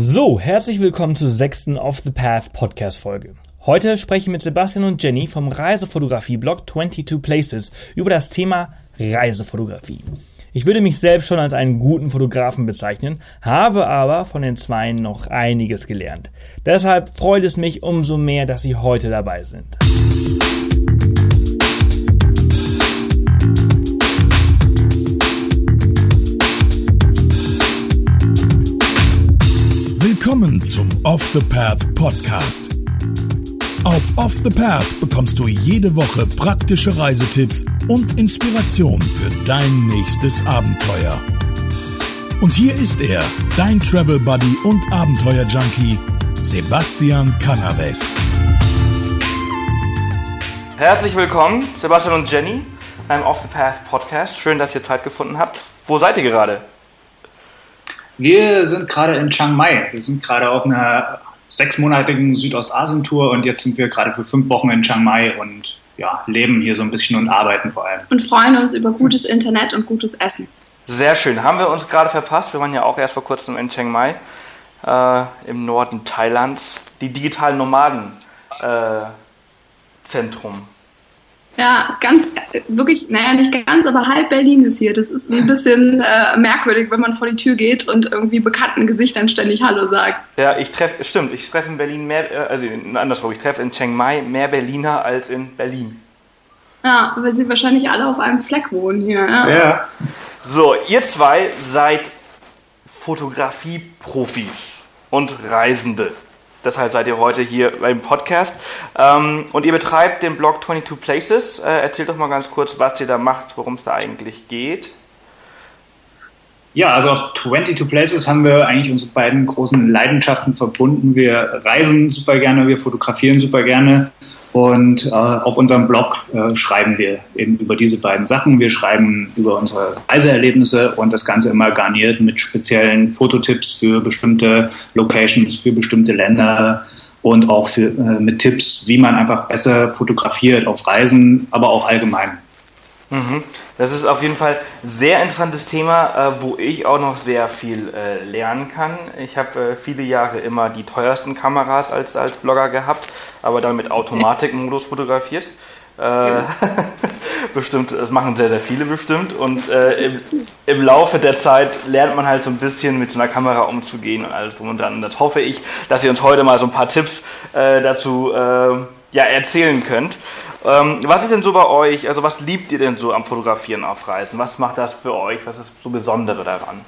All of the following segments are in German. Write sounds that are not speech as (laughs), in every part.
So, herzlich willkommen zur sechsten Off the Path Podcast Folge. Heute spreche ich mit Sebastian und Jenny vom Reisefotografie-Blog 22 Places über das Thema Reisefotografie. Ich würde mich selbst schon als einen guten Fotografen bezeichnen, habe aber von den Zweien noch einiges gelernt. Deshalb freut es mich umso mehr, dass Sie heute dabei sind. Off the Path Podcast. Auf Off the Path bekommst du jede Woche praktische Reisetipps und Inspiration für dein nächstes Abenteuer. Und hier ist er, dein Travel Buddy und Abenteuer Junkie, Sebastian Canaves. Herzlich willkommen, Sebastian und Jenny, beim Off the Path Podcast. Schön, dass ihr Zeit gefunden habt. Wo seid ihr gerade? Wir sind gerade in Chiang Mai. Wir sind gerade auf einer sechsmonatigen Südostasien-Tour und jetzt sind wir gerade für fünf Wochen in Chiang Mai und ja, leben hier so ein bisschen und arbeiten vor allem. Und freuen uns über gutes Internet und gutes Essen. Sehr schön. Haben wir uns gerade verpasst? Wir waren ja auch erst vor kurzem in Chiang Mai äh, im Norden Thailands. Die digitalen Nomaden äh, Zentrum. Ja, ganz, wirklich, naja, nicht ganz, aber halb Berlin ist hier. Das ist ein bisschen äh, merkwürdig, wenn man vor die Tür geht und irgendwie bekannten Gesichtern ständig Hallo sagt. Ja, ich treffe, stimmt, ich treffe in Berlin mehr, äh, also andersrum, ich treffe in Chiang Mai mehr Berliner als in Berlin. Ja, weil sie wahrscheinlich alle auf einem Fleck wohnen hier. Ja. ja. So, ihr zwei seid Fotografie-Profis und Reisende. Deshalb seid ihr heute hier beim Podcast. Ähm, und ihr betreibt den Blog 22 Places. Äh, erzählt doch mal ganz kurz, was ihr da macht, worum es da eigentlich geht. Ja, also auf 22 Places haben wir eigentlich unsere beiden großen Leidenschaften verbunden. Wir reisen super gerne, wir fotografieren super gerne und äh, auf unserem Blog äh, schreiben wir eben über diese beiden Sachen. Wir schreiben über unsere Reiseerlebnisse und das Ganze immer garniert mit speziellen Fototipps für bestimmte Locations, für bestimmte Länder und auch für, äh, mit Tipps, wie man einfach besser fotografiert auf Reisen, aber auch allgemein. Mhm. Das ist auf jeden Fall ein sehr interessantes Thema, äh, wo ich auch noch sehr viel äh, lernen kann. Ich habe äh, viele Jahre immer die teuersten Kameras als, als Blogger gehabt, aber dann mit Automatikmodus fotografiert. Ja. (laughs) bestimmt, das machen sehr, sehr viele bestimmt. Und äh, im, im, Laufe der Zeit lernt man halt so ein bisschen mit so einer Kamera umzugehen und alles drum und dran. Und das hoffe ich, dass ihr uns heute mal so ein paar Tipps äh, dazu äh, ja, erzählen könnt. Ähm, was ist denn so bei euch, also was liebt ihr denn so am Fotografieren auf Reisen? Was macht das für euch? Was ist so Besondere daran?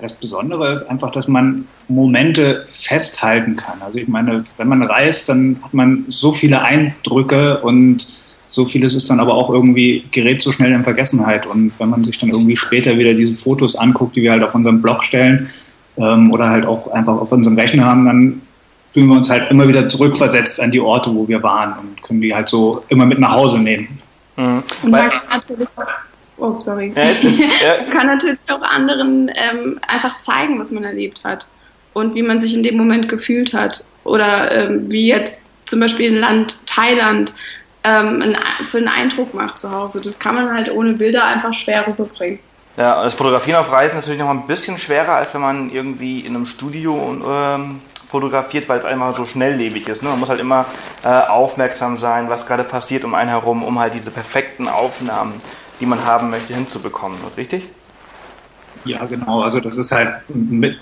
Das Besondere ist einfach, dass man Momente festhalten kann. Also ich meine, wenn man reist, dann hat man so viele Eindrücke und so vieles ist dann aber auch irgendwie, gerät so schnell in Vergessenheit. Und wenn man sich dann irgendwie später wieder diese Fotos anguckt, die wir halt auf unserem Blog stellen ähm, oder halt auch einfach auf unserem Rechner haben, dann fühlen wir uns halt immer wieder zurückversetzt an die Orte, wo wir waren und können die halt so immer mit nach Hause nehmen. Mhm. Und man kann natürlich auch, oh sorry, ja, man (laughs) kann natürlich auch anderen ähm, einfach zeigen, was man erlebt hat und wie man sich in dem Moment gefühlt hat oder ähm, wie jetzt zum Beispiel ein Land Thailand ähm, für einen Eindruck macht zu Hause. Das kann man halt ohne Bilder einfach schwer rüberbringen. Ja, das Fotografieren auf Reisen ist natürlich noch ein bisschen schwerer, als wenn man irgendwie in einem Studio ähm, fotografiert, weil es einmal so schnelllebig ist. Ne? Man muss halt immer äh, aufmerksam sein, was gerade passiert um einen herum, um halt diese perfekten Aufnahmen, die man haben möchte, hinzubekommen. Richtig? Ja, genau. Also das ist halt mit,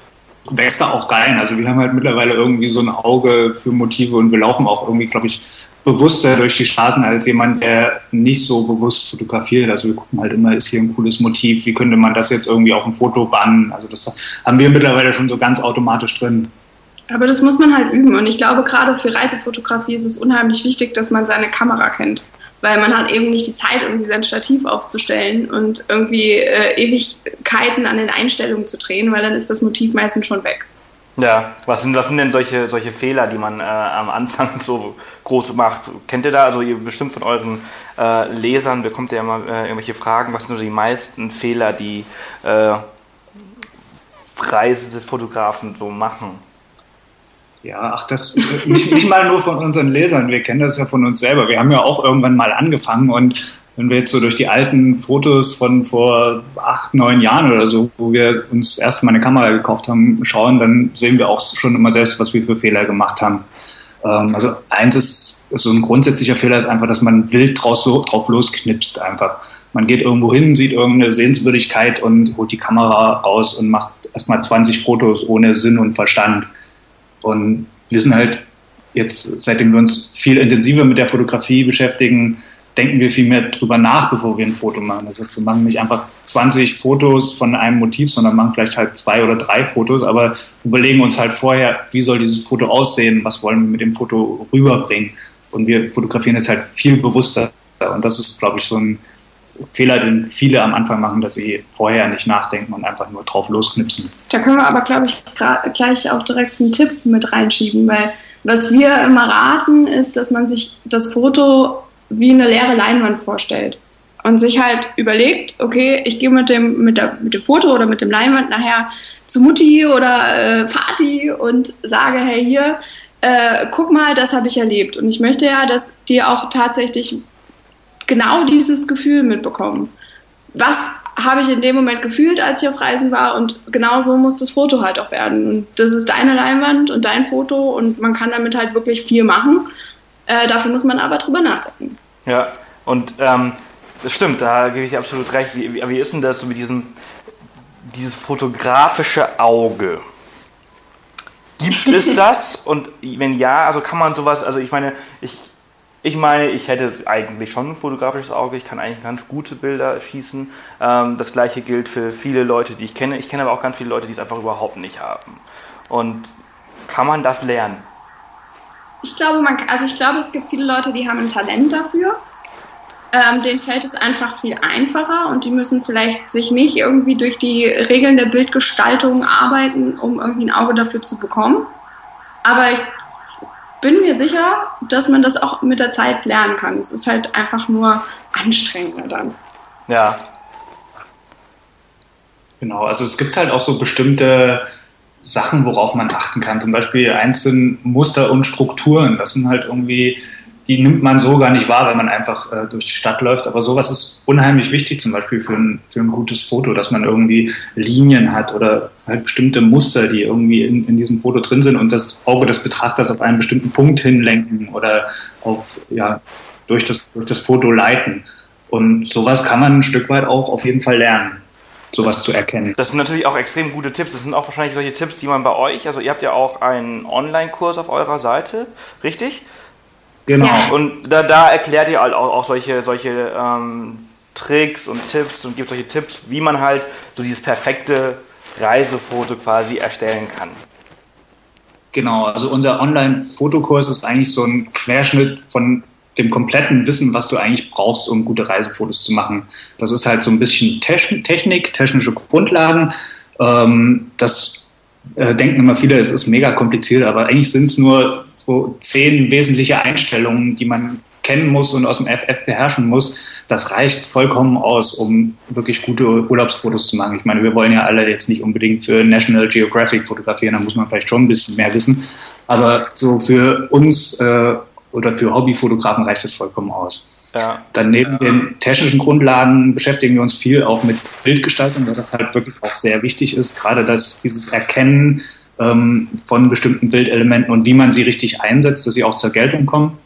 wächst da auch rein. Also wir haben halt mittlerweile irgendwie so ein Auge für Motive und wir laufen auch irgendwie, glaube ich, bewusster durch die Straßen als jemand, der nicht so bewusst fotografiert. Also wir gucken halt immer, ist hier ein cooles Motiv, wie könnte man das jetzt irgendwie auf ein Foto bannen? Also das haben wir mittlerweile schon so ganz automatisch drin. Aber das muss man halt üben. Und ich glaube, gerade für Reisefotografie ist es unheimlich wichtig, dass man seine Kamera kennt. Weil man hat eben nicht die Zeit, irgendwie sein Stativ aufzustellen und irgendwie äh, Ewigkeiten an den Einstellungen zu drehen, weil dann ist das Motiv meistens schon weg. Ja, was sind, was sind denn solche, solche Fehler, die man äh, am Anfang (laughs) so groß macht? Kennt ihr da, also ihr bestimmt von euren äh, Lesern bekommt ihr immer äh, irgendwelche Fragen, was sind so die meisten Fehler, die äh, Reisefotografen so machen? Ja, ach, das nicht, nicht mal nur von unseren Lesern. Wir kennen das ja von uns selber. Wir haben ja auch irgendwann mal angefangen und wenn wir jetzt so durch die alten Fotos von vor acht, neun Jahren oder so, wo wir uns erst mal eine Kamera gekauft haben, schauen, dann sehen wir auch schon immer selbst, was wir für Fehler gemacht haben. Ähm, also eins ist, so ein grundsätzlicher Fehler ist einfach, dass man wild drauf, drauf losknipst einfach. Man geht irgendwo hin, sieht irgendeine Sehenswürdigkeit und holt die Kamera raus und macht erstmal 20 Fotos ohne Sinn und Verstand. Und wir sind halt jetzt, seitdem wir uns viel intensiver mit der Fotografie beschäftigen, denken wir viel mehr drüber nach, bevor wir ein Foto machen. Das heißt, wir machen nicht einfach 20 Fotos von einem Motiv, sondern machen vielleicht halt zwei oder drei Fotos, aber überlegen uns halt vorher, wie soll dieses Foto aussehen, was wollen wir mit dem Foto rüberbringen. Und wir fotografieren es halt viel bewusster. Und das ist, glaube ich, so ein Fehler, den viele am Anfang machen, dass sie vorher nicht nachdenken und einfach nur drauf losknipsen. Da können wir aber, glaube ich, gleich auch direkt einen Tipp mit reinschieben, weil was wir immer raten, ist, dass man sich das Foto wie eine leere Leinwand vorstellt und sich halt überlegt, okay, ich gehe mit dem, mit, mit dem Foto oder mit dem Leinwand nachher zu Mutti oder äh, Vati und sage, hey, hier, äh, guck mal, das habe ich erlebt. Und ich möchte ja, dass die auch tatsächlich genau dieses Gefühl mitbekommen. Was habe ich in dem Moment gefühlt, als ich auf Reisen war und genau so muss das Foto halt auch werden. Und das ist deine Leinwand und dein Foto und man kann damit halt wirklich viel machen. Äh, dafür muss man aber drüber nachdenken. Ja, und ähm, das stimmt, da gebe ich dir absolut recht. Wie, wie, wie ist denn das so mit diesem dieses fotografische Auge? Gibt es (laughs) das? Und wenn ja, also kann man sowas, also ich meine, ich, ich meine, ich hätte eigentlich schon ein fotografisches Auge, ich kann eigentlich ganz gute Bilder schießen. Ähm, das gleiche gilt für viele Leute, die ich kenne. Ich kenne aber auch ganz viele Leute, die es einfach überhaupt nicht haben. Und kann man das lernen? Ich glaube, man, also ich glaube, es gibt viele Leute, die haben ein Talent dafür. Ähm, denen fällt es einfach viel einfacher und die müssen vielleicht sich nicht irgendwie durch die Regeln der Bildgestaltung arbeiten, um irgendwie ein Auge dafür zu bekommen. Aber ich bin mir sicher, dass man das auch mit der Zeit lernen kann. Es ist halt einfach nur anstrengender dann. Ja. Genau, also es gibt halt auch so bestimmte Sachen, worauf man achten kann. Zum Beispiel eins sind Muster und Strukturen. Das sind halt irgendwie, die nimmt man so gar nicht wahr, wenn man einfach äh, durch die Stadt läuft. Aber sowas ist unheimlich wichtig, zum Beispiel für ein, für ein gutes Foto, dass man irgendwie Linien hat oder halt bestimmte Muster, die irgendwie in, in diesem Foto drin sind und das Auge des Betrachters auf einen bestimmten Punkt hinlenken oder auf, ja, durch das, durch das Foto leiten. Und sowas kann man ein Stück weit auch auf jeden Fall lernen sowas zu erkennen. Das sind natürlich auch extrem gute Tipps. Das sind auch wahrscheinlich solche Tipps, die man bei euch, also ihr habt ja auch einen Online-Kurs auf eurer Seite, richtig? Genau. Ja. Und da, da, erklärt ihr halt auch, auch solche, solche ähm, Tricks und Tipps und gibt solche Tipps, wie man halt so dieses perfekte Reisefoto quasi erstellen kann. Genau, also unser Online-Fotokurs ist eigentlich so ein Querschnitt von dem kompletten Wissen, was du eigentlich brauchst, um gute Reisefotos zu machen. Das ist halt so ein bisschen Technik, technische Grundlagen. Ähm, das äh, denken immer viele, es ist mega kompliziert, aber eigentlich sind es nur so zehn wesentliche Einstellungen, die man kennen muss und aus dem FF beherrschen muss. Das reicht vollkommen aus, um wirklich gute Urlaubsfotos zu machen. Ich meine, wir wollen ja alle jetzt nicht unbedingt für National Geographic fotografieren, da muss man vielleicht schon ein bisschen mehr wissen. Aber so für uns äh, oder für Hobbyfotografen reicht das vollkommen aus. Ja. Dann neben ja. den technischen Grundlagen beschäftigen wir uns viel auch mit Bildgestaltung, weil das halt wirklich auch sehr wichtig ist, gerade dass dieses Erkennen ähm, von bestimmten Bildelementen und wie man sie richtig einsetzt, dass sie auch zur Geltung kommen.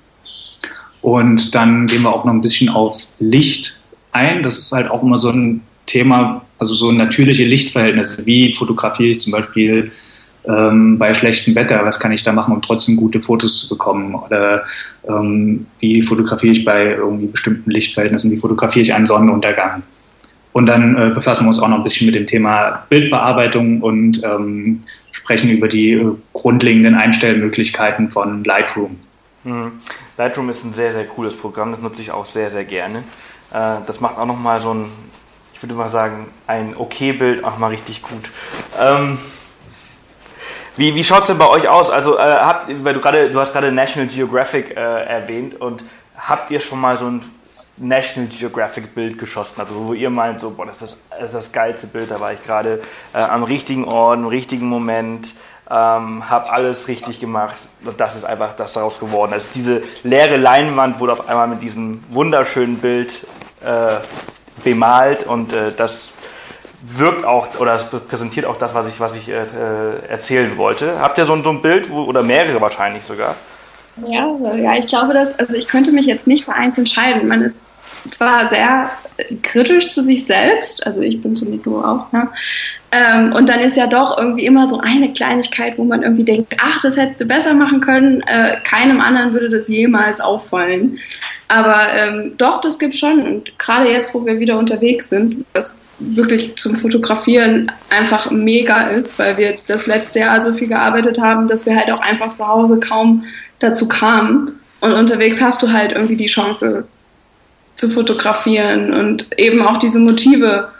Und dann gehen wir auch noch ein bisschen auf Licht ein. Das ist halt auch immer so ein Thema, also so natürliche Lichtverhältnisse. Wie fotografiere ich zum Beispiel ähm, bei schlechtem Wetter, was kann ich da machen, um trotzdem gute Fotos zu bekommen? Oder ähm, wie fotografiere ich bei irgendwie bestimmten Lichtverhältnissen, wie fotografiere ich einen Sonnenuntergang? Und dann äh, befassen wir uns auch noch ein bisschen mit dem Thema Bildbearbeitung und ähm, sprechen über die äh, grundlegenden Einstellmöglichkeiten von Lightroom. Mhm. Lightroom ist ein sehr, sehr cooles Programm, das nutze ich auch sehr, sehr gerne. Äh, das macht auch nochmal so ein, ich würde mal sagen, ein Okay-Bild auch mal richtig gut. Ähm, wie, wie schaut es denn bei euch aus? Also, äh, habt, weil du gerade, du hast gerade National Geographic äh, erwähnt und habt ihr schon mal so ein National Geographic Bild geschossen? Also, wo ihr meint, so, boah, das ist das, das, ist das geilste Bild, da war ich gerade äh, am richtigen Ort, im richtigen Moment, ähm, habe alles richtig gemacht und das ist einfach das daraus geworden. Also diese leere Leinwand wurde auf einmal mit diesem wunderschönen Bild äh, bemalt und äh, das wirkt auch oder präsentiert auch das, was ich, was ich äh, erzählen wollte. Habt ihr so, so ein Bild wo, oder mehrere wahrscheinlich sogar? Ja, ja, ich glaube, dass, also ich könnte mich jetzt nicht für eins entscheiden. Man ist zwar sehr kritisch zu sich selbst, also ich bin zum Mikro auch, ne? Ähm, und dann ist ja doch irgendwie immer so eine Kleinigkeit, wo man irgendwie denkt, ach, das hättest du besser machen können. Äh, keinem anderen würde das jemals auffallen. Aber ähm, doch, das gibt schon. Und gerade jetzt, wo wir wieder unterwegs sind, was wirklich zum Fotografieren einfach mega ist, weil wir das letzte Jahr so viel gearbeitet haben, dass wir halt auch einfach zu Hause kaum dazu kamen. Und unterwegs hast du halt irgendwie die Chance, zu fotografieren und eben auch diese Motive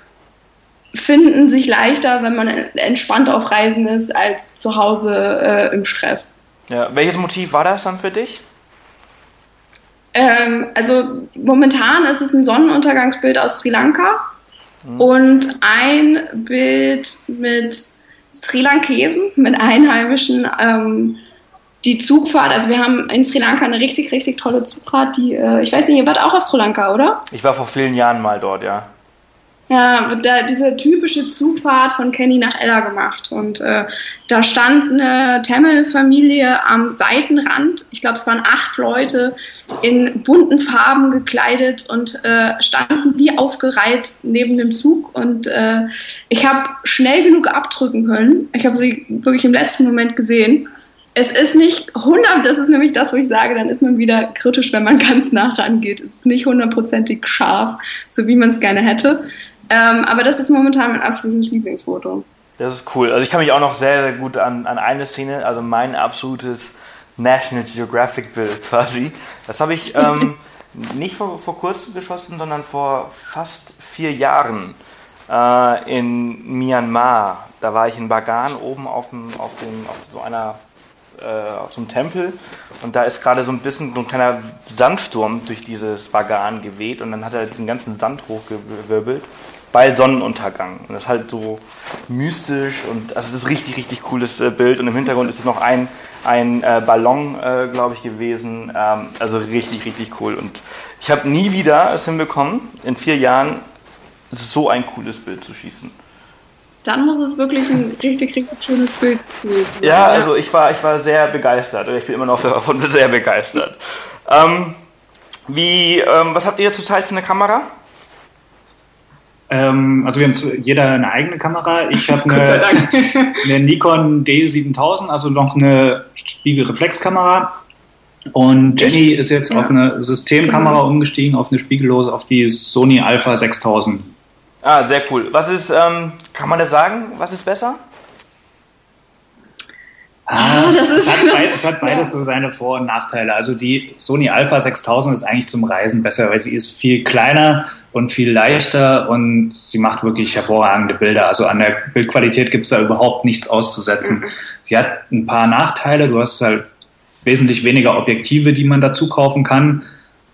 finden sich leichter, wenn man entspannt auf Reisen ist, als zu Hause äh, im Stress. Ja, welches Motiv war das dann für dich? Ähm, also momentan ist es ein Sonnenuntergangsbild aus Sri Lanka mhm. und ein Bild mit Sri Lankesen, mit Einheimischen. Ähm, die Zugfahrt, also wir haben in Sri Lanka eine richtig, richtig tolle Zugfahrt, die, äh, ich weiß nicht, ihr wart auch auf Sri Lanka, oder? Ich war vor vielen Jahren mal dort, ja. Ja, da, diese typische Zugfahrt von Kenny nach Ella gemacht. Und äh, da stand eine Tamil-Familie am Seitenrand. Ich glaube, es waren acht Leute in bunten Farben gekleidet und äh, standen wie aufgereiht neben dem Zug. Und äh, ich habe schnell genug abdrücken können. Ich habe sie wirklich im letzten Moment gesehen es ist nicht 100, das ist nämlich das, wo ich sage, dann ist man wieder kritisch, wenn man (laughs) ganz nah rangeht. Es ist nicht hundertprozentig scharf, so wie man es gerne hätte. Ähm, aber das ist momentan mein absolutes Lieblingsfoto. Das ist cool. Also ich kann mich auch noch sehr, sehr gut an, an eine Szene, also mein absolutes National Geographic Bild (laughs) quasi. Das habe ich ähm, (laughs) nicht vor, vor kurzem geschossen, sondern vor fast vier Jahren äh, in Myanmar. Da war ich in Bagan oben auf, dem, auf, dem, auf so einer auf so einem Tempel und da ist gerade so ein bisschen so ein kleiner Sandsturm durch dieses Bagan geweht und dann hat er diesen ganzen Sand hochgewirbelt bei Sonnenuntergang. Und das ist halt so mystisch und also das ist richtig, richtig cooles äh, Bild. Und im Hintergrund ist es noch ein, ein äh, Ballon, äh, glaube ich, gewesen. Ähm, also richtig, richtig cool. Und ich habe nie wieder es hinbekommen, in vier Jahren so ein cooles Bild zu schießen dann muss es wirklich ein richtig, richtig schönes Bild sein. Ja, also ich war, ich war sehr begeistert. Ich bin immer noch (laughs) davon sehr begeistert. Ähm, wie, ähm, was habt ihr zurzeit für eine Kamera? Ähm, also wir haben jeder eine eigene Kamera. Ich habe (laughs) eine, (laughs) eine, Nikon D7000, also noch eine Spiegelreflexkamera. Und Jenny ist jetzt ja. auf eine Systemkamera umgestiegen, auf eine spiegellose, auf die Sony Alpha 6000. Ah, sehr cool. Was ist, ähm, kann man das sagen? Was ist besser? Ah, das ist, es, hat beides, es hat beides ja. so seine Vor- und Nachteile. Also die Sony Alpha 6000 ist eigentlich zum Reisen besser, weil sie ist viel kleiner und viel leichter und sie macht wirklich hervorragende Bilder. Also an der Bildqualität gibt es da überhaupt nichts auszusetzen. Mhm. Sie hat ein paar Nachteile. Du hast halt wesentlich weniger Objektive, die man dazu kaufen kann.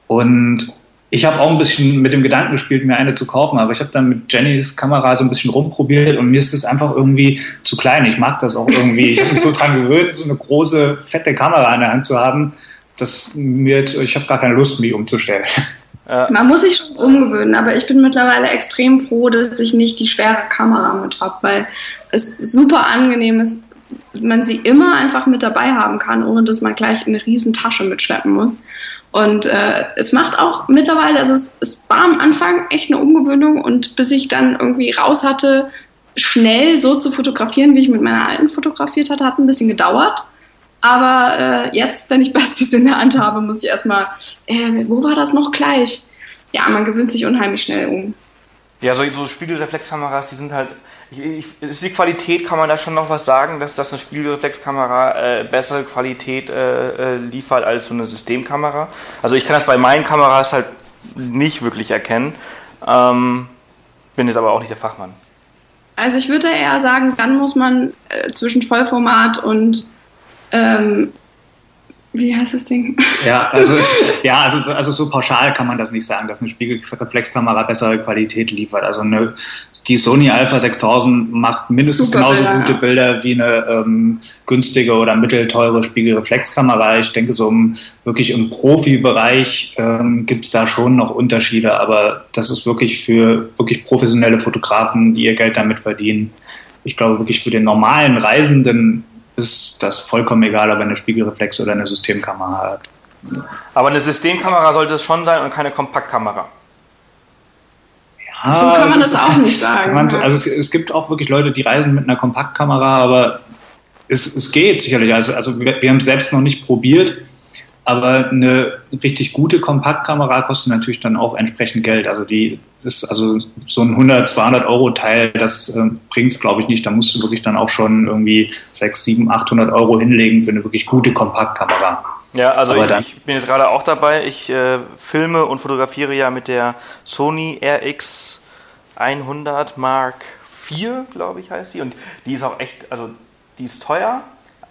Und ich habe auch ein bisschen mit dem Gedanken gespielt, mir eine zu kaufen, aber ich habe dann mit Jennys Kamera so ein bisschen rumprobiert und mir ist es einfach irgendwie zu klein. Ich mag das auch irgendwie. Ich habe mich so dran gewöhnt, so eine große, fette Kamera in der Hand zu haben, dass mir, ich habe gar keine Lust, mich umzustellen. Man muss sich schon umgewöhnen, aber ich bin mittlerweile extrem froh, dass ich nicht die schwere Kamera mit habe, weil es super angenehm ist, man sie immer einfach mit dabei haben kann, ohne dass man gleich eine riesen Tasche mitschleppen muss. Und äh, es macht auch mittlerweile, also es, es war am Anfang echt eine Umgewöhnung und bis ich dann irgendwie raus hatte, schnell so zu fotografieren, wie ich mit meiner alten fotografiert hatte, hat ein bisschen gedauert. Aber äh, jetzt, wenn ich (laughs) Besties in der Hand habe, muss ich erstmal, äh, wo war das noch gleich? Ja, man gewöhnt sich unheimlich schnell um. Ja, so, so Spiegelreflexkameras, die sind halt ich, ist die Qualität, kann man da schon noch was sagen, dass das eine Spiegelreflexkamera äh, bessere Qualität äh, äh, liefert als so eine Systemkamera? Also ich kann das bei meinen Kameras halt nicht wirklich erkennen, ähm, bin jetzt aber auch nicht der Fachmann. Also ich würde eher sagen, dann muss man äh, zwischen Vollformat und ähm, Wie heißt das Ding? Ja, also, ja also, also so pauschal kann man das nicht sagen, dass eine Spiegelreflexkamera bessere Qualität liefert. Also eine, die Sony Alpha 6000 macht mindestens Super genauso Bilder, gute ja. Bilder wie eine ähm, günstige oder mittelteure Spiegelreflexkamera. Ich denke, so im, wirklich im Profibereich ähm, gibt es da schon noch Unterschiede, aber das ist wirklich für wirklich professionelle Fotografen, die ihr Geld damit verdienen. Ich glaube wirklich für den normalen Reisenden ist das vollkommen egal, ob er eine Spiegelreflex oder eine Systemkamera hat. Aber eine Systemkamera sollte es schon sein und keine Kompaktkamera. Ja, so kann man das auch nicht sagen. Man, also es, es, gibt auch wirklich Leute, die reisen mit einer Kompaktkamera, aber es, es geht sicherlich. Also, also wir, wir haben es selbst noch nicht probiert. Aber eine richtig gute Kompaktkamera kostet natürlich dann auch entsprechend Geld. Also die ist also so ein 100, 200 Euro Teil, das äh, bringt es glaube ich nicht. Da musst du wirklich dann auch schon irgendwie 6, 7, 800 Euro hinlegen für eine wirklich gute Kompaktkamera. Ja, also ich, ich, bin jetzt gerade auch dabei. Ich äh, filme und fotografiere ja mit der Sony RX 100 Mark IV, glaube ich heißt sie. Und die ist auch echt, also die ist teuer,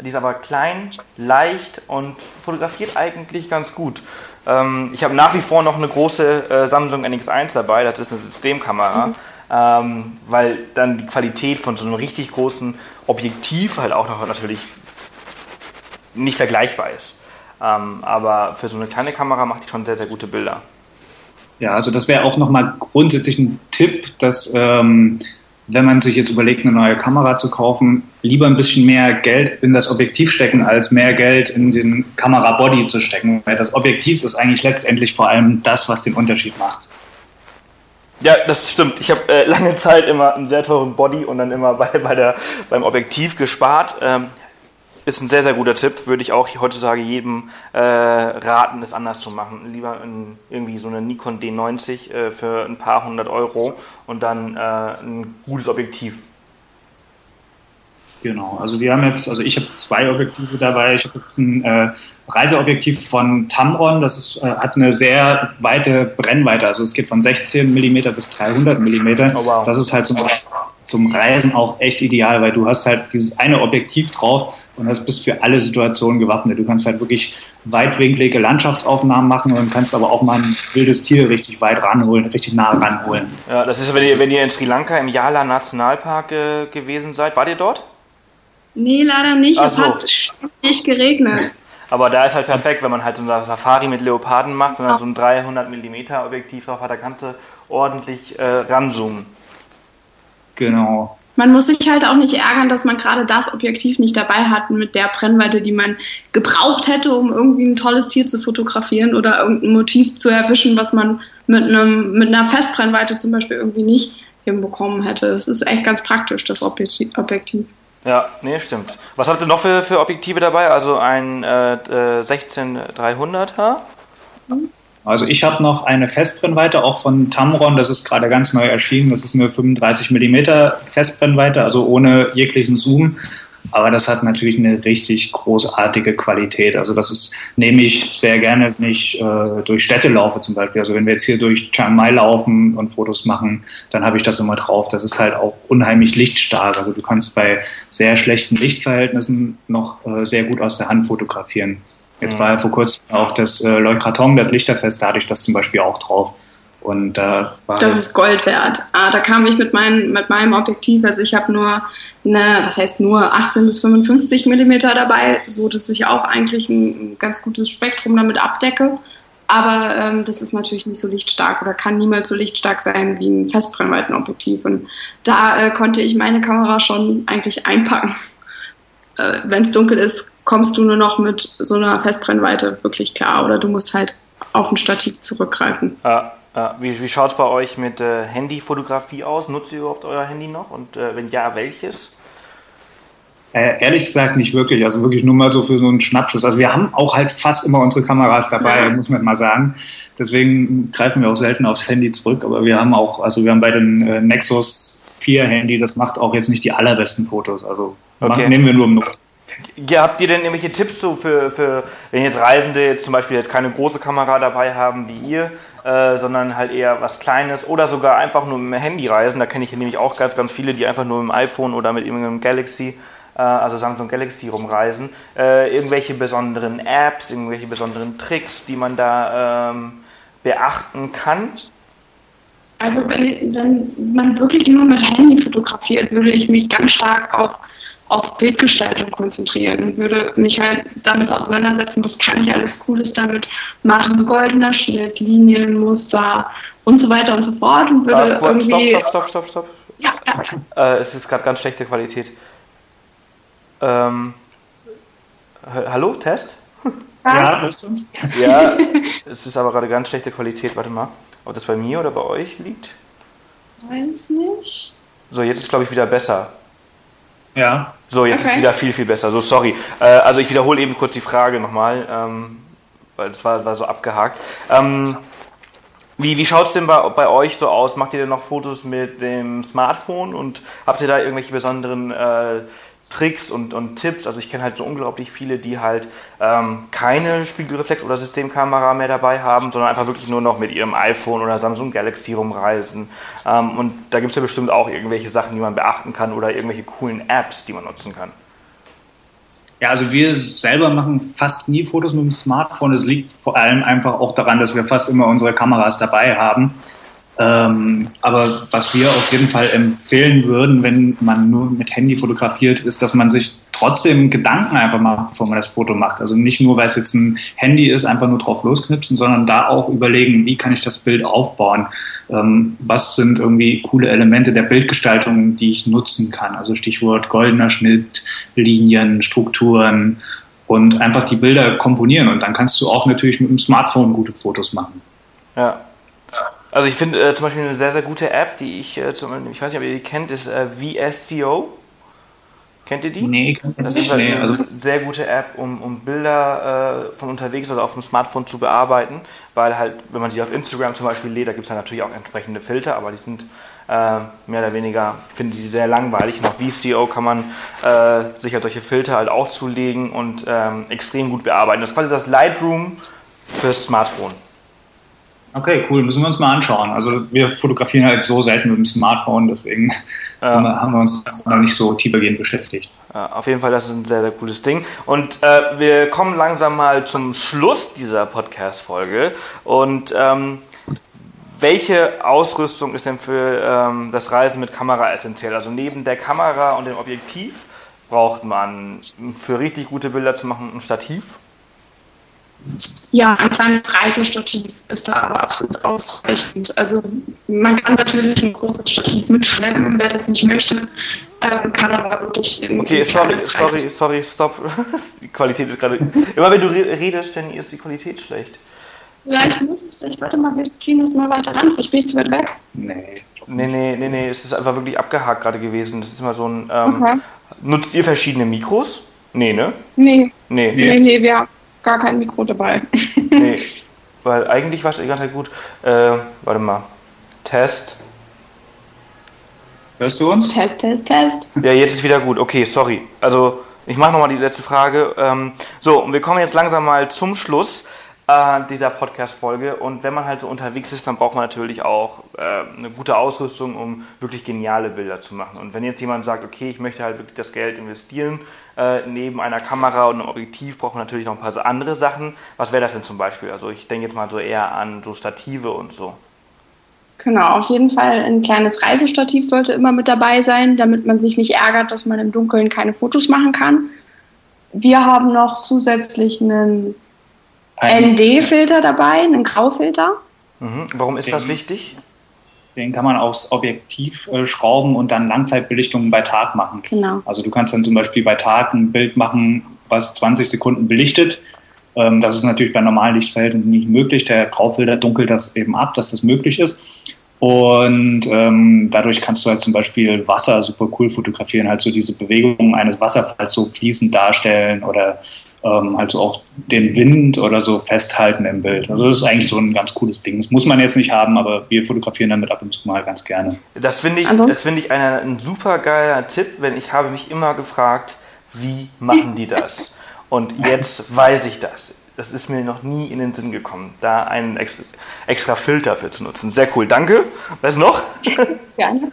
die ist aber klein, leicht und fotografiert eigentlich ganz gut. Ähm, ich habe nach wie vor noch eine große äh, Samsung NX1 dabei, das ist eine Systemkamera, mhm. ähm, weil dann die Qualität von so einem richtig großen Objektiv halt auch noch natürlich nicht vergleichbar ist. Ähm, aber für so eine kleine Kamera macht die schon sehr, sehr gute Bilder. Ja, also das wäre auch nochmal grundsätzlich ein Tipp, dass ähm, wenn man sich jetzt überlegt, eine neue Kamera zu kaufen, lieber ein bisschen mehr Geld in das Objektiv stecken, als mehr Geld in den Kamerabody zu stecken. Weil das Objektiv ist eigentlich letztendlich vor allem das, was den Unterschied macht. Ja, das stimmt. Ich habe äh, lange Zeit immer einen sehr teuren Body und dann immer bei, bei der, beim Objektiv gespart. Ähm, ist ein sehr, sehr guter Tipp. Würde ich auch heutzutage jedem äh, raten, es anders zu machen. Lieber in, irgendwie so eine Nikon D90 äh, für ein paar hundert Euro und dann äh, ein gutes Objektiv. Genau, also wir haben jetzt, also ich habe zwei Objektive dabei. Ich habe jetzt ein äh, Reiseobjektiv von Tamron, das ist, äh, hat eine sehr weite Brennweite, also es geht von 16 mm bis 300 mm. Oh, wow. Das ist halt so zum Reisen auch echt ideal, weil du hast halt dieses eine Objektiv drauf und das bist für alle Situationen gewappnet. Du kannst halt wirklich weitwinklige Landschaftsaufnahmen machen und kannst aber auch mal ein wildes Tier richtig weit ranholen, richtig nah ranholen. Ja, das ist, wenn ihr, wenn ihr in Sri Lanka im Yala Nationalpark äh, gewesen seid. Wart ihr dort? Nee, leider nicht. Ach es so. hat nicht geregnet. Aber da ist halt perfekt, wenn man halt so eine Safari mit Leoparden macht und dann so ein 300 mm Objektiv drauf hat, da kannst du ordentlich äh, ranzoomen. Genau. Man muss sich halt auch nicht ärgern, dass man gerade das Objektiv nicht dabei hat mit der Brennweite, die man gebraucht hätte, um irgendwie ein tolles Tier zu fotografieren oder irgendein Motiv zu erwischen, was man mit, einem, mit einer Festbrennweite zum Beispiel irgendwie nicht hinbekommen hätte. Das ist echt ganz praktisch, das Objektiv. Ja, nee, stimmt. Was habt ihr noch für, für Objektive dabei? Also ein äh, 16300er? Mhm. Also ich habe noch eine Festbrennweite, auch von Tamron, das ist gerade ganz neu erschienen. Das ist eine 35 mm Festbrennweite, also ohne jeglichen Zoom. Aber das hat natürlich eine richtig großartige Qualität. Also das ist, nehme ich sehr gerne, wenn ich äh, durch Städte laufe zum Beispiel. Also wenn wir jetzt hier durch Chiang Mai laufen und Fotos machen, dann habe ich das immer drauf. Das ist halt auch unheimlich lichtstark. Also du kannst bei sehr schlechten Lichtverhältnissen noch äh, sehr gut aus der Hand fotografieren. Jetzt war ja vor kurzem auch das äh, Leukraton, das Lichterfest, da hatte ich das zum Beispiel auch drauf. Und äh, das ist Gold wert. Ah, da kam ich mit, mein, mit meinem Objektiv, also ich habe nur eine, was heißt nur 18 bis 55 Millimeter dabei, so dass ich auch eigentlich ein ganz gutes Spektrum damit abdecke. Aber ähm, das ist natürlich nicht so lichtstark oder kann niemals so lichtstark sein wie ein Festbrennweitenobjektiv. Und da äh, konnte ich meine Kamera schon eigentlich einpacken äh, wenn es dunkel ist, kommst du nur noch mit so einer Festbrennweite wirklich klar oder du musst halt auf ein Stativ zurückgreifen. Ja, ja. Wie, wie schaut es bei euch mit äh, Handyfotografie aus? Nutzt ihr überhaupt euer Handy noch und äh, wenn ja, welches? Äh, ehrlich gesagt nicht wirklich, also wirklich nur mal so für so einen Schnappschuss. Also wir haben auch halt fast immer unsere Kameras dabei, ja. muss man mal sagen. Deswegen greifen wir auch selten aufs Handy zurück, aber wir haben auch, also wir haben bei den äh, Nexus 4 Handy, das macht auch jetzt nicht die allerbesten Fotos. Also Okay. Nehmen wir nur im Not. Ja, habt ihr denn irgendwelche Tipps so für, für, wenn jetzt Reisende jetzt zum Beispiel jetzt keine große Kamera dabei haben wie ihr, äh, sondern halt eher was Kleines oder sogar einfach nur mit dem Handy reisen? Da kenne ich nämlich auch ganz, ganz viele, die einfach nur mit dem iPhone oder mit irgendeinem Galaxy äh, also Samsung Galaxy rumreisen, äh, irgendwelche besonderen Apps, irgendwelche besonderen Tricks, die man da ähm, beachten kann? Also wenn, wenn man wirklich nur mit Handy fotografiert, würde ich mich ganz stark auf, auf Bildgestaltung konzentrieren und würde mich halt damit auseinandersetzen, was kann ich alles Cooles damit machen, goldener Schnitt, Linienmuster und so weiter und so fort. Und würde ah, irgendwie stopp, stopp, stopp, stopp, stopp. Ja, ja. Äh, es ist gerade ganz schlechte Qualität. Ähm, hallo, Test? Ja, hörst du uns? Ja, (laughs) es ist aber gerade ganz schlechte Qualität. Warte mal, ob das bei mir oder bei euch liegt? Weiß nicht. So, jetzt ist glaube ich wieder besser. Ja. So, jetzt okay. ist wieder viel, viel besser. So, sorry. Äh, also ich wiederhole eben kurz die Frage nochmal, ähm, weil das war, war so abgehakt. Ähm, wie, wie schaut es denn bei, bei euch so aus? Macht ihr denn noch Fotos mit dem Smartphone und habt ihr da irgendwelche besonderen äh, Tricks und, und Tipps? Also ich kenne halt so unglaublich viele, die halt ähm, keine Spiegelreflex- oder Systemkamera mehr dabei haben, sondern einfach wirklich nur noch mit ihrem iPhone oder Samsung Galaxy rumreisen. Ähm, und da gibt es ja bestimmt auch irgendwelche Sachen, die man beachten kann oder irgendwelche coolen Apps, die man nutzen kann. Ja, also wir selber machen fast nie Fotos mit dem Smartphone. Das liegt vor allem einfach auch daran, dass wir fast immer unsere Kameras dabei haben. Ähm, aber was wir auf jeden Fall empfehlen würden, wenn man nur mit Handy fotografiert, ist, dass man sich trotzdem Gedanken einfach macht, bevor man das Foto macht. Also nicht nur, weil es jetzt ein Handy ist, einfach nur drauf losknipsen, sondern da auch überlegen, wie kann ich das Bild aufbauen? Ähm, was sind irgendwie coole Elemente der Bildgestaltung, die ich nutzen kann? Also Stichwort goldener Schnitt, Linien, Strukturen und einfach die Bilder komponieren. Und dann kannst du auch natürlich mit dem Smartphone gute Fotos machen. Ja, also ich finde äh, zum Beispiel eine sehr, sehr gute App, die ich, äh, zum, ich weiß nicht, ob ihr die kennt, ist äh, VSCO. Kennt ihr die? Nee, das ist halt eine also sehr gute App, um, um Bilder äh, von unterwegs oder auf dem Smartphone zu bearbeiten, weil halt, wenn man die auf Instagram zum Beispiel lädt, da gibt es ja natürlich auch entsprechende Filter, aber die sind äh, mehr oder weniger, finde ich, sehr langweilig. Und auf VCO kann man äh, sich halt solche Filter halt auch zulegen und ähm, extrem gut bearbeiten. Das ist quasi das Lightroom fürs Smartphone. Okay, cool, müssen wir uns mal anschauen. Also wir fotografieren halt so selten mit dem Smartphone, deswegen ja. haben wir uns noch nicht so tiefergehend beschäftigt. Ja, auf jeden Fall, das ist ein sehr, sehr cooles Ding. Und äh, wir kommen langsam mal zum Schluss dieser Podcast-Folge. Und ähm, welche Ausrüstung ist denn für ähm, das Reisen mit Kamera essentiell? Also neben der Kamera und dem Objektiv braucht man für richtig gute Bilder zu machen ein Stativ ja, ein kleines Reisestativ ist da aber absolut ausreichend. Also man kann natürlich ein großes Stativ mitschleppen, wer das nicht möchte, ähm, kann aber wirklich in Okay, sorry, sorry, sorry, stopp. (laughs) Die Qualität ist gerade. Immer wenn du redest, dann ist die Qualität schlecht. Ja, ich muss es vielleicht, warte mal, wir ziehen das mal weiter ran, vielleicht bin ich zu weit weg. Nee. Nee, nee, nee, nee, es ist einfach wirklich abgehakt gerade gewesen. Das ist immer so ein. Ähm, okay. Nutzt ihr verschiedene Mikros? Nee, ne? Nee. Nee, nee, nee, wir, gar kein Mikro dabei. (laughs) nee, weil eigentlich war es die ganze Zeit gut. Äh, warte mal. Test. Hörst du uns? Test, Test, Test. Ja, jetzt ist wieder gut. Okay, sorry. Also, ich mache nochmal die letzte Frage. Ähm, so, und wir kommen jetzt langsam mal zum Schluss äh, dieser Podcast-Folge. Und wenn man halt so unterwegs ist, dann braucht man natürlich auch äh, eine gute Ausrüstung, um wirklich geniale Bilder zu machen. Und wenn jetzt jemand sagt, okay, ich möchte halt wirklich das Geld investieren, äh, neben einer Kamera und einem Objektiv braucht man natürlich noch ein paar andere Sachen. Was wäre das denn zum Beispiel? Also ich denke jetzt mal so eher an so Stative und so. Genau, auf jeden Fall ein kleines Reisestativ sollte immer mit dabei sein, damit man sich nicht ärgert, dass man im Dunkeln keine Fotos machen kann. Wir haben noch zusätzlich einen ND-Filter dabei, einen Graufilter. Mhm. Warum ist den, das wichtig? Den kann man aufs Objektiv äh, schrauben und dann Langzeitbelichtungen bei Tag machen. Genau. Also du kannst dann zum Beispiel bei Tag ein Bild machen, was 20 Sekunden belichtet. Ähm, das ist natürlich bei normalen Lichtverhältnissen nicht möglich. Der Graufilter dunkelt das eben ab, dass das möglich ist. Und ähm, dadurch kannst du halt zum Beispiel Wasser super cool fotografieren, halt so diese Bewegungen eines Wasserfalls so fließend darstellen oder ähm, also auch den Wind oder so festhalten im Bild. Also das ist eigentlich so ein ganz cooles Ding. Das muss man jetzt nicht haben, aber wir fotografieren damit ab und zu mal ganz gerne. Das finde ich, das finde ich eine, ein super geiler Tipp, wenn ich habe mich immer gefragt, wie machen die das? Und jetzt weiß ich das. Das ist mir noch nie in den Sinn gekommen, da einen extra, extra Filter für zu nutzen. Sehr cool, danke. Was noch? (laughs) Gerne.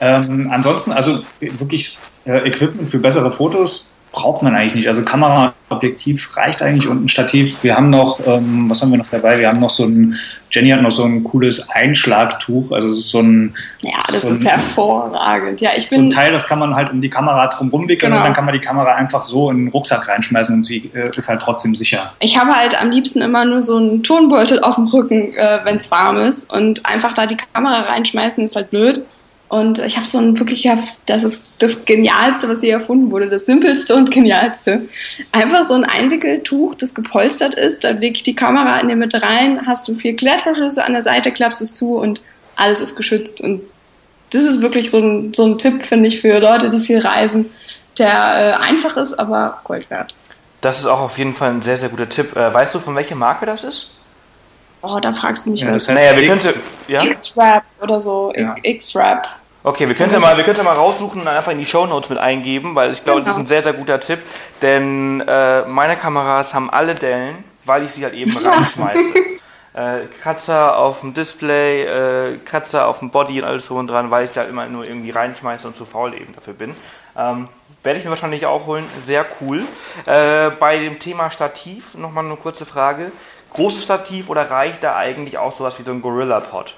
Ähm, ansonsten, also wirklich äh, Equipment für bessere Fotos braucht man eigentlich nicht. Also Kamera, Objektiv reicht eigentlich und ein Stativ. Wir haben noch, ähm, was haben wir noch dabei? Wir haben noch so ein, Jenny hat noch so ein cooles Einschlagtuch. Also es ist so ein. Ja, das so ist ein, hervorragend. Ja, ich bin. So ein Teil, das kann man halt um die Kamera drum rumwickeln genau. und dann kann man die Kamera einfach so in den Rucksack reinschmeißen und sie äh, ist halt trotzdem sicher. Ich habe halt am liebsten immer nur so einen Tonbeutel auf dem Rücken, äh, wenn es warm ist und einfach da die Kamera reinschmeißen ist halt blöd. Und ich habe so ein wirklich, ja, das ist das Genialste, was je erfunden wurde, das simpelste und genialste. Einfach so ein Einwickeltuch, das gepolstert ist, da lege ich die Kamera in die Mitte rein, hast du vier Klettverschlüsse an der Seite, klappst es zu und alles ist geschützt. Und das ist wirklich so ein, so ein Tipp, finde ich, für Leute, die viel reisen, der äh, einfach ist, aber Gold wert. Das ist auch auf jeden Fall ein sehr, sehr guter Tipp. Äh, weißt du, von welcher Marke das ist? Oh, da fragst du mich ja, was. Naja, wir können ja? X-Rap oder so. Ja. X-Rap. Okay, wir können ja mal, wir können ja mal raussuchen und einfach in die Show Notes mit eingeben, weil ich glaube, genau. das ist ein sehr, sehr guter Tipp. Denn äh, meine Kameras haben alle Dellen, weil ich sie halt eben (laughs) reinschmeiße. äh, Kratzer auf dem Display, äh, Kratzer auf dem Body und alles so und dran, weil ich sie halt immer nur irgendwie reinschmeiße und zu faul eben dafür bin. Ähm, werde ich mir wahrscheinlich auch holen. Sehr cool. Äh, bei dem Thema Stativ nochmal eine kurze Frage. Großes Stativ oder reicht da eigentlich auch sowas wie so ein Gorilla Pod?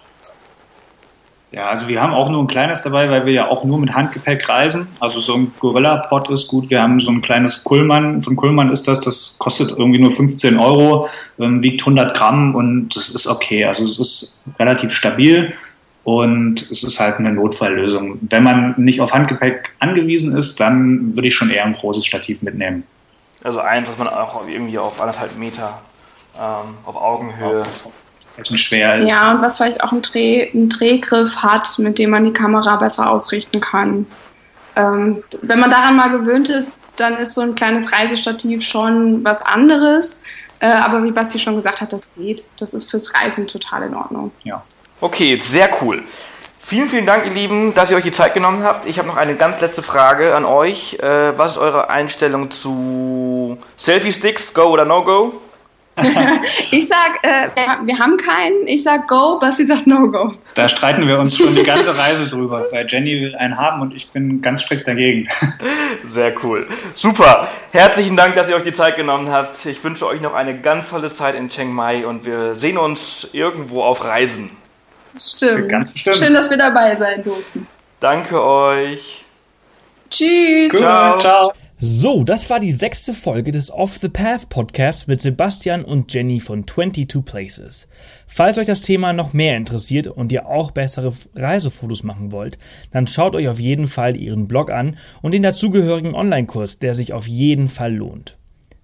Ja, also wir haben auch nur ein kleines dabei, weil wir ja auch nur mit Handgepäck reisen. Also so ein Gorilla-Pod ist gut. Wir haben so ein kleines Kullmann. Von Kullmann ist das, das kostet irgendwie nur 15 Euro, ähm, wiegt 100 Gramm und das ist okay. Also es ist relativ stabil und es ist halt eine Notfalllösung. Wenn man nicht auf Handgepäck angewiesen ist, dann würde ich schon eher ein großes Stativ mitnehmen. Also eins, was man auch irgendwie auf anderthalb Meter ähm, auf Augenhöhe bisschen schwer ist. Ja, und was vielleicht auch einen, Dreh, einen Drehgriff hat, mit dem man die Kamera besser ausrichten kann. Ähm, wenn man daran mal gewöhnt ist, dann ist so ein kleines Reisestativ schon was anderes. Äh, aber wie Basti schon gesagt hat, das geht. Das ist fürs Reisen total in Ordnung. Ja. Okay, sehr cool. Vielen, vielen Dank, ihr Lieben, dass ihr euch die Zeit genommen habt. Ich habe noch eine ganz letzte Frage an euch. Äh, was ist eure Einstellung zu Selfie-Sticks, Go oder No-Go? (laughs) ich sag, äh, wir, haben keinen. Ich sag Go, Basti sagt No Go. Da streiten wir uns schon die ganze Reise drüber, weil Jenny will einen haben und ich bin ganz strikt dagegen. (laughs) Sehr cool. Super. Herzlichen Dank, dass ihr euch die Zeit genommen habt. Ich wünsche euch noch eine ganz tolle Zeit in Chiang Mai und wir sehen uns irgendwo auf Reisen. Stimmt. Ganz bestimmt. Schön, dass wir dabei sein durften. Danke euch. Tschüss. Cool, ciao. ciao. So, das war die sechste Folge des Off the Path Podcasts mit Sebastian und Jenny von 22 Places. Falls euch das Thema noch mehr interessiert und ihr auch bessere Reisefotos machen wollt, dann schaut euch auf jeden Fall ihren Blog an und den dazugehörigen Online-Kurs, der sich auf jeden Fall lohnt.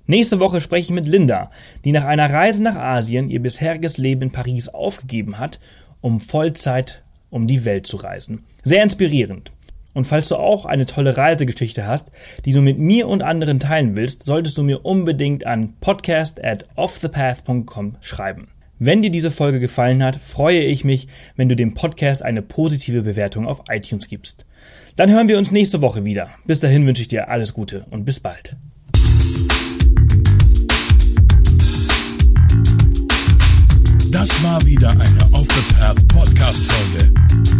Nächste Woche spreche ich mit Linda, die nach einer Reise nach Asien ihr bisheriges Leben in Paris aufgegeben hat, um Vollzeit um die Welt zu reisen. Sehr inspirierend. Und falls du auch eine tolle Reisegeschichte hast, die du mit mir und anderen teilen willst, solltest du mir unbedingt an podcast at offthepath.com schreiben. Wenn dir diese Folge gefallen hat, freue ich mich, wenn du dem Podcast eine positive Bewertung auf iTunes gibst. Dann hören wir uns nächste Woche wieder. Bis dahin wünsche ich dir alles Gute und bis bald. Das war wieder eine Off the Path Podcast Folge.